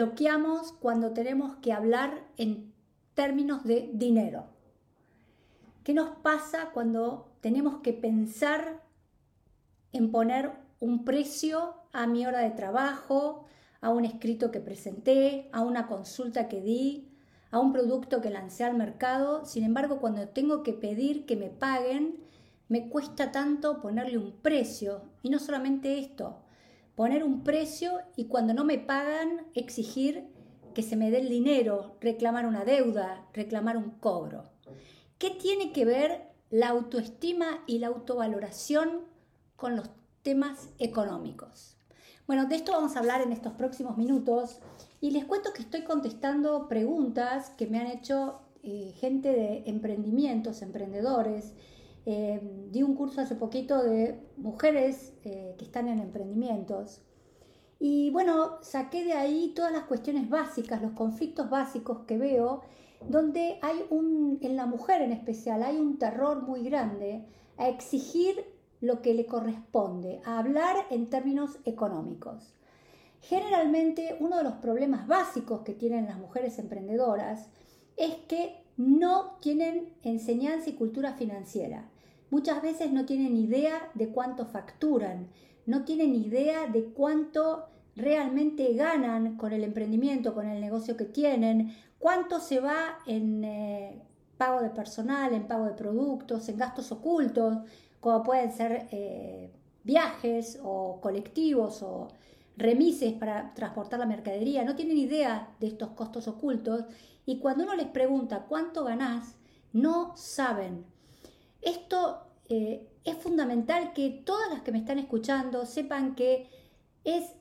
bloqueamos cuando tenemos que hablar en términos de dinero. ¿Qué nos pasa cuando tenemos que pensar en poner un precio a mi hora de trabajo, a un escrito que presenté, a una consulta que di, a un producto que lancé al mercado. Sin embargo, cuando tengo que pedir que me paguen, me cuesta tanto ponerle un precio. Y no solamente esto, poner un precio y cuando no me pagan, exigir que se me dé el dinero, reclamar una deuda, reclamar un cobro. ¿Qué tiene que ver la autoestima y la autovaloración con los temas económicos? Bueno, de esto vamos a hablar en estos próximos minutos y les cuento que estoy contestando preguntas que me han hecho eh, gente de emprendimientos, emprendedores. Eh, di un curso hace poquito de mujeres eh, que están en emprendimientos. Y bueno, saqué de ahí todas las cuestiones básicas, los conflictos básicos que veo, donde hay un, en la mujer en especial, hay un terror muy grande a exigir lo que le corresponde, a hablar en términos económicos. Generalmente uno de los problemas básicos que tienen las mujeres emprendedoras es que no tienen enseñanza y cultura financiera. Muchas veces no tienen idea de cuánto facturan, no tienen idea de cuánto realmente ganan con el emprendimiento, con el negocio que tienen, cuánto se va en eh, pago de personal, en pago de productos, en gastos ocultos, como pueden ser eh, viajes o colectivos o remises para transportar la mercadería, no tienen idea de estos costos ocultos y cuando uno les pregunta cuánto ganás, no saben. Esto eh, es fundamental que todas las que me están escuchando sepan que es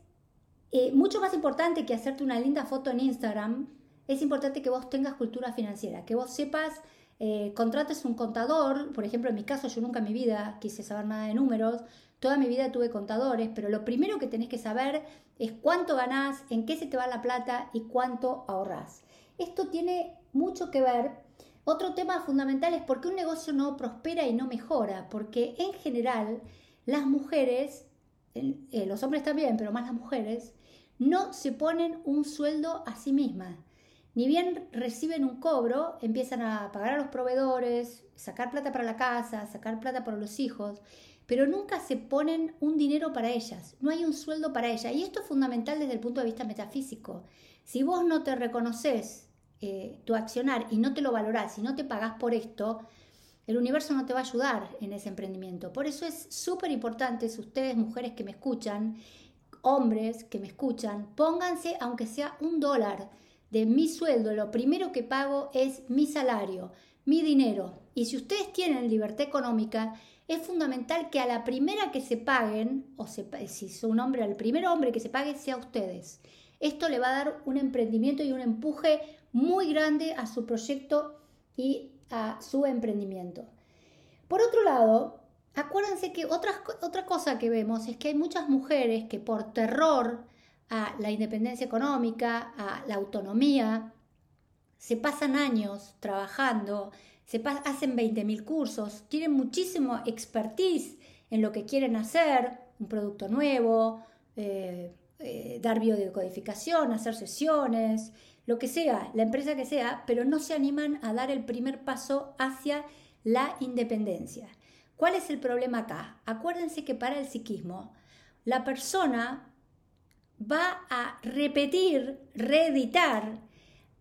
eh, mucho más importante que hacerte una linda foto en Instagram, es importante que vos tengas cultura financiera, que vos sepas eh, contrates un contador, por ejemplo, en mi caso yo nunca en mi vida quise saber nada de números, toda mi vida tuve contadores, pero lo primero que tenés que saber es cuánto ganás, en qué se te va la plata y cuánto ahorrás. Esto tiene mucho que ver. Otro tema fundamental es por qué un negocio no prospera y no mejora, porque en general las mujeres, eh, los hombres también, pero más las mujeres, no se ponen un sueldo a sí mismas. Ni bien reciben un cobro, empiezan a pagar a los proveedores, sacar plata para la casa, sacar plata para los hijos, pero nunca se ponen un dinero para ellas, no hay un sueldo para ellas. Y esto es fundamental desde el punto de vista metafísico. Si vos no te reconoces eh, tu accionar y no te lo valorás y no te pagás por esto, el universo no te va a ayudar en ese emprendimiento. Por eso es súper importante, si ustedes, mujeres que me escuchan, hombres que me escuchan, pónganse, aunque sea un dólar, de mi sueldo, lo primero que pago es mi salario, mi dinero. Y si ustedes tienen libertad económica, es fundamental que a la primera que se paguen, o si es un hombre, al primer hombre que se pague sea ustedes. Esto le va a dar un emprendimiento y un empuje muy grande a su proyecto y a su emprendimiento. Por otro lado, acuérdense que otra cosa que vemos es que hay muchas mujeres que por terror a la independencia económica, a la autonomía. Se pasan años trabajando, se hacen 20.000 cursos, tienen muchísimo expertise en lo que quieren hacer, un producto nuevo, eh, eh, dar biodecodificación, hacer sesiones, lo que sea, la empresa que sea, pero no se animan a dar el primer paso hacia la independencia. ¿Cuál es el problema acá? Acuérdense que para el psiquismo, la persona va a repetir, reeditar,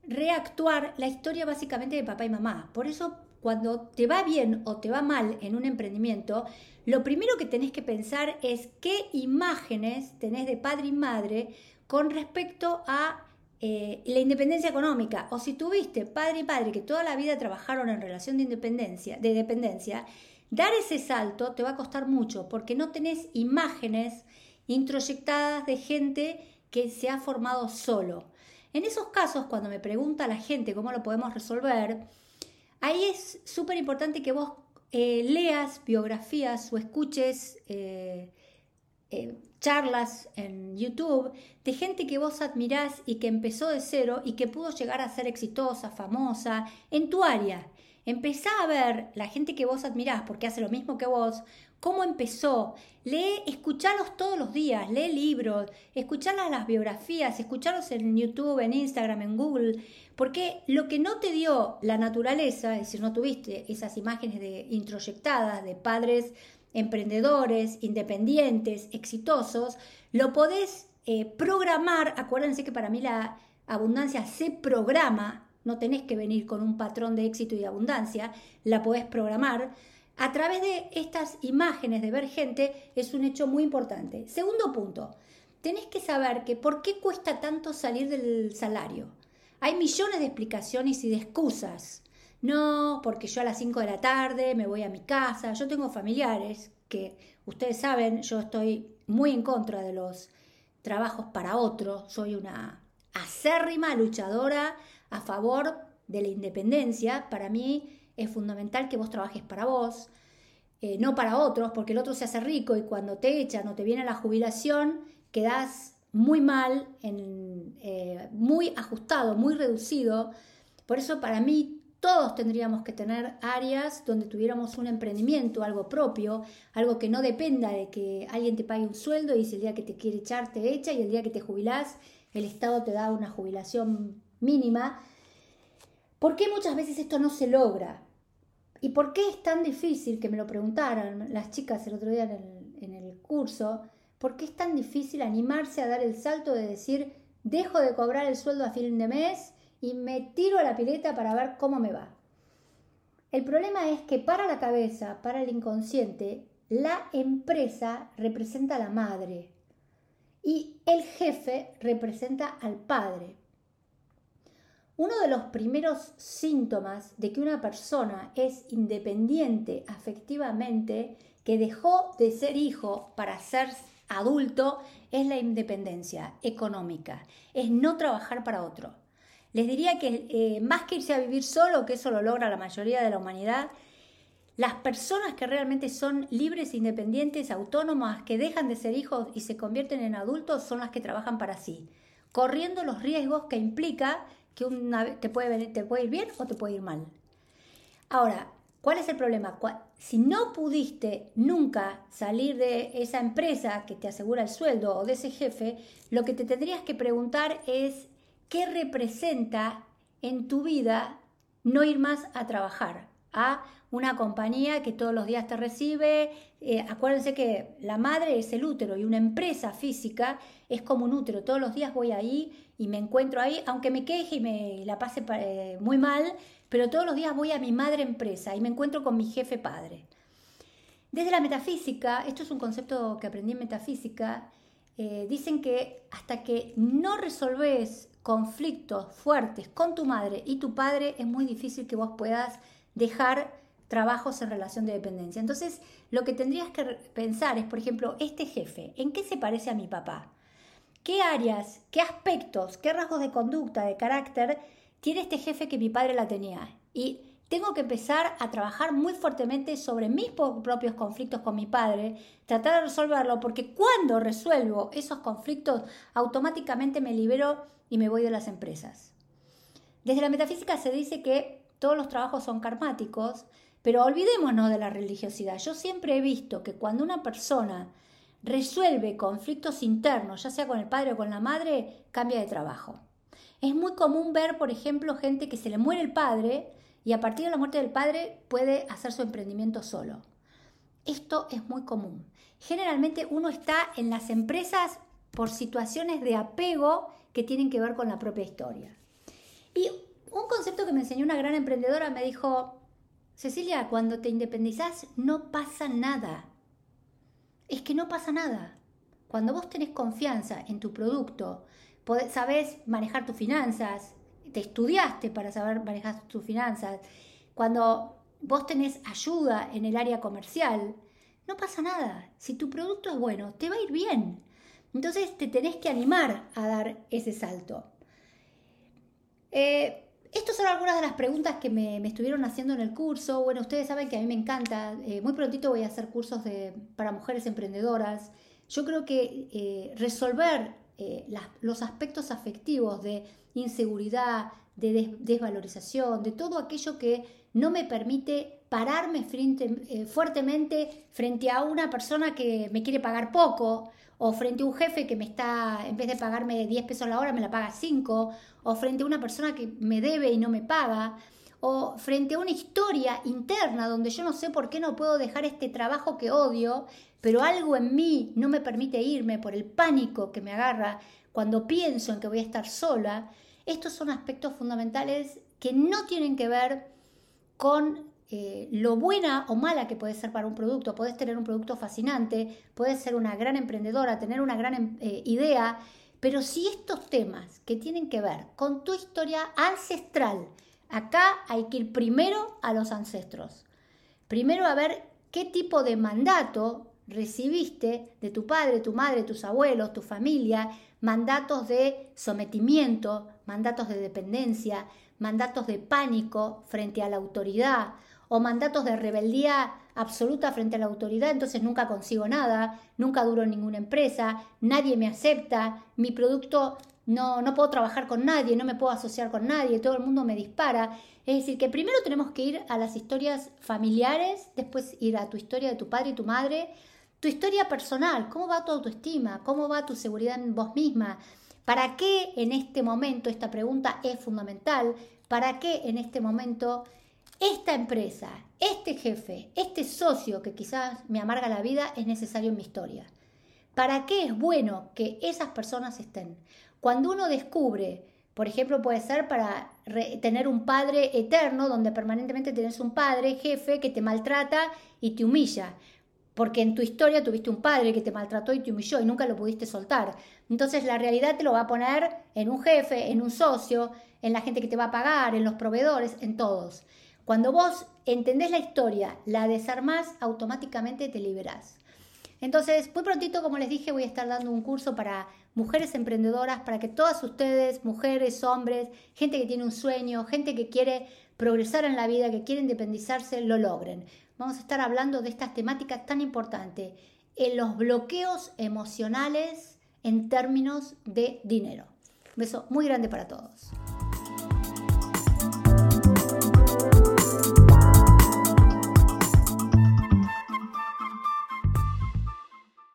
reactuar la historia básicamente de papá y mamá. Por eso cuando te va bien o te va mal en un emprendimiento, lo primero que tenés que pensar es qué imágenes tenés de padre y madre con respecto a eh, la independencia económica. O si tuviste padre y padre que toda la vida trabajaron en relación de independencia, de dependencia, dar ese salto te va a costar mucho porque no tenés imágenes introyectadas de gente que se ha formado solo. En esos casos, cuando me pregunta la gente cómo lo podemos resolver, ahí es súper importante que vos eh, leas biografías o escuches eh, eh, charlas en YouTube de gente que vos admirás y que empezó de cero y que pudo llegar a ser exitosa, famosa en tu área. Empezá a ver la gente que vos admirás porque hace lo mismo que vos cómo empezó. Lee, escuchalos todos los días, lee libros, escucharlas las biografías, escucharlos en YouTube, en Instagram, en Google, porque lo que no te dio la naturaleza, es decir, no tuviste esas imágenes de introyectadas de padres emprendedores, independientes, exitosos, lo podés eh, programar. Acuérdense que para mí la abundancia se programa, no tenés que venir con un patrón de éxito y de abundancia, la podés programar. A través de estas imágenes de ver gente es un hecho muy importante. Segundo punto, tenés que saber que por qué cuesta tanto salir del salario. Hay millones de explicaciones y de excusas. No, porque yo a las 5 de la tarde me voy a mi casa. Yo tengo familiares que, ustedes saben, yo estoy muy en contra de los trabajos para otro. Soy una acérrima luchadora a favor de la independencia. Para mí es fundamental que vos trabajes para vos, eh, no para otros, porque el otro se hace rico y cuando te echan o te viene la jubilación, quedás muy mal, eh, muy ajustado, muy reducido. Por eso para mí todos tendríamos que tener áreas donde tuviéramos un emprendimiento, algo propio, algo que no dependa de que alguien te pague un sueldo y si el día que te quiere echar te echa y el día que te jubilás el Estado te da una jubilación mínima. ¿Por qué muchas veces esto no se logra? ¿Y por qué es tan difícil, que me lo preguntaron las chicas el otro día en el, en el curso, por qué es tan difícil animarse a dar el salto de decir, dejo de cobrar el sueldo a fin de mes y me tiro a la pileta para ver cómo me va. El problema es que para la cabeza, para el inconsciente, la empresa representa a la madre y el jefe representa al padre. Uno de los primeros síntomas de que una persona es independiente afectivamente, que dejó de ser hijo para ser adulto, es la independencia económica, es no trabajar para otro. Les diría que eh, más que irse a vivir solo, que eso lo logra la mayoría de la humanidad, las personas que realmente son libres, independientes, autónomas, que dejan de ser hijos y se convierten en adultos, son las que trabajan para sí, corriendo los riesgos que implica que una, te, puede, te puede ir bien o te puede ir mal. Ahora, ¿cuál es el problema? Si no pudiste nunca salir de esa empresa que te asegura el sueldo o de ese jefe, lo que te tendrías que preguntar es ¿qué representa en tu vida no ir más a trabajar? A una compañía que todos los días te recibe. Eh, acuérdense que la madre es el útero y una empresa física es como un útero. Todos los días voy ahí y me encuentro ahí, aunque me queje y me la pase eh, muy mal, pero todos los días voy a mi madre empresa y me encuentro con mi jefe padre. Desde la metafísica, esto es un concepto que aprendí en metafísica, eh, dicen que hasta que no resolves conflictos fuertes con tu madre y tu padre, es muy difícil que vos puedas dejar trabajos en relación de dependencia. Entonces, lo que tendrías que pensar es, por ejemplo, este jefe, ¿en qué se parece a mi papá? ¿Qué áreas, qué aspectos, qué rasgos de conducta, de carácter tiene este jefe que mi padre la tenía? Y tengo que empezar a trabajar muy fuertemente sobre mis propios conflictos con mi padre, tratar de resolverlo, porque cuando resuelvo esos conflictos, automáticamente me libero y me voy de las empresas. Desde la metafísica se dice que todos los trabajos son karmáticos, pero olvidémonos de la religiosidad. Yo siempre he visto que cuando una persona resuelve conflictos internos, ya sea con el padre o con la madre, cambia de trabajo. Es muy común ver, por ejemplo, gente que se le muere el padre y a partir de la muerte del padre puede hacer su emprendimiento solo. Esto es muy común. Generalmente uno está en las empresas por situaciones de apego que tienen que ver con la propia historia. Y un concepto que me enseñó una gran emprendedora me dijo, Cecilia, cuando te independizás no pasa nada. Es que no pasa nada. Cuando vos tenés confianza en tu producto, sabés manejar tus finanzas, te estudiaste para saber manejar tus finanzas, cuando vos tenés ayuda en el área comercial, no pasa nada. Si tu producto es bueno, te va a ir bien. Entonces te tenés que animar a dar ese salto. Eh, estas son algunas de las preguntas que me, estuvieron haciendo en el curso. Bueno, ustedes saben que a mí me encanta. Eh, muy prontito voy a hacer cursos para mujeres emprendedoras. Yo creo que eh, resolver los aspectos afectivos de inseguridad, de desvalorización, de todo aquello que no me permite pararme eh, fuertemente frente a una persona que me quiere pagar poco, o frente a un jefe que me está, en vez de pagarme 10 pesos la hora, me la paga 5, o frente a una persona que me debe y no me paga, o frente a una historia interna donde yo no sé por qué no puedo dejar este trabajo que odio, pero algo en mí no me permite irme por el pánico que me agarra cuando pienso en que voy a estar sola, estos son aspectos fundamentales que no tienen que ver con eh, lo buena o mala que puede ser para un producto. Puedes tener un producto fascinante, puedes ser una gran emprendedora, tener una gran eh, idea, pero si estos temas que tienen que ver con tu historia ancestral, acá hay que ir primero a los ancestros. Primero a ver qué tipo de mandato recibiste de tu padre, tu madre, tus abuelos, tu familia, mandatos de sometimiento, mandatos de dependencia, mandatos de pánico frente a la autoridad o mandatos de rebeldía absoluta frente a la autoridad, entonces nunca consigo nada, nunca duro en ninguna empresa, nadie me acepta, mi producto no, no puedo trabajar con nadie, no me puedo asociar con nadie, todo el mundo me dispara. Es decir, que primero tenemos que ir a las historias familiares, después ir a tu historia de tu padre y tu madre, tu historia personal, cómo va tu autoestima, cómo va tu seguridad en vos misma, ¿Para qué en este momento, esta pregunta es fundamental, para qué en este momento esta empresa, este jefe, este socio que quizás me amarga la vida es necesario en mi historia? ¿Para qué es bueno que esas personas estén? Cuando uno descubre, por ejemplo, puede ser para tener un padre eterno, donde permanentemente tienes un padre, jefe, que te maltrata y te humilla porque en tu historia tuviste un padre que te maltrató y te humilló y nunca lo pudiste soltar. Entonces la realidad te lo va a poner en un jefe, en un socio, en la gente que te va a pagar, en los proveedores, en todos. Cuando vos entendés la historia, la desarmás, automáticamente te liberás. Entonces, muy prontito, como les dije, voy a estar dando un curso para mujeres emprendedoras, para que todas ustedes, mujeres, hombres, gente que tiene un sueño, gente que quiere progresar en la vida, que quiere independizarse, lo logren vamos a estar hablando de estas temáticas tan importantes, en los bloqueos emocionales en términos de dinero. Un beso muy grande para todos.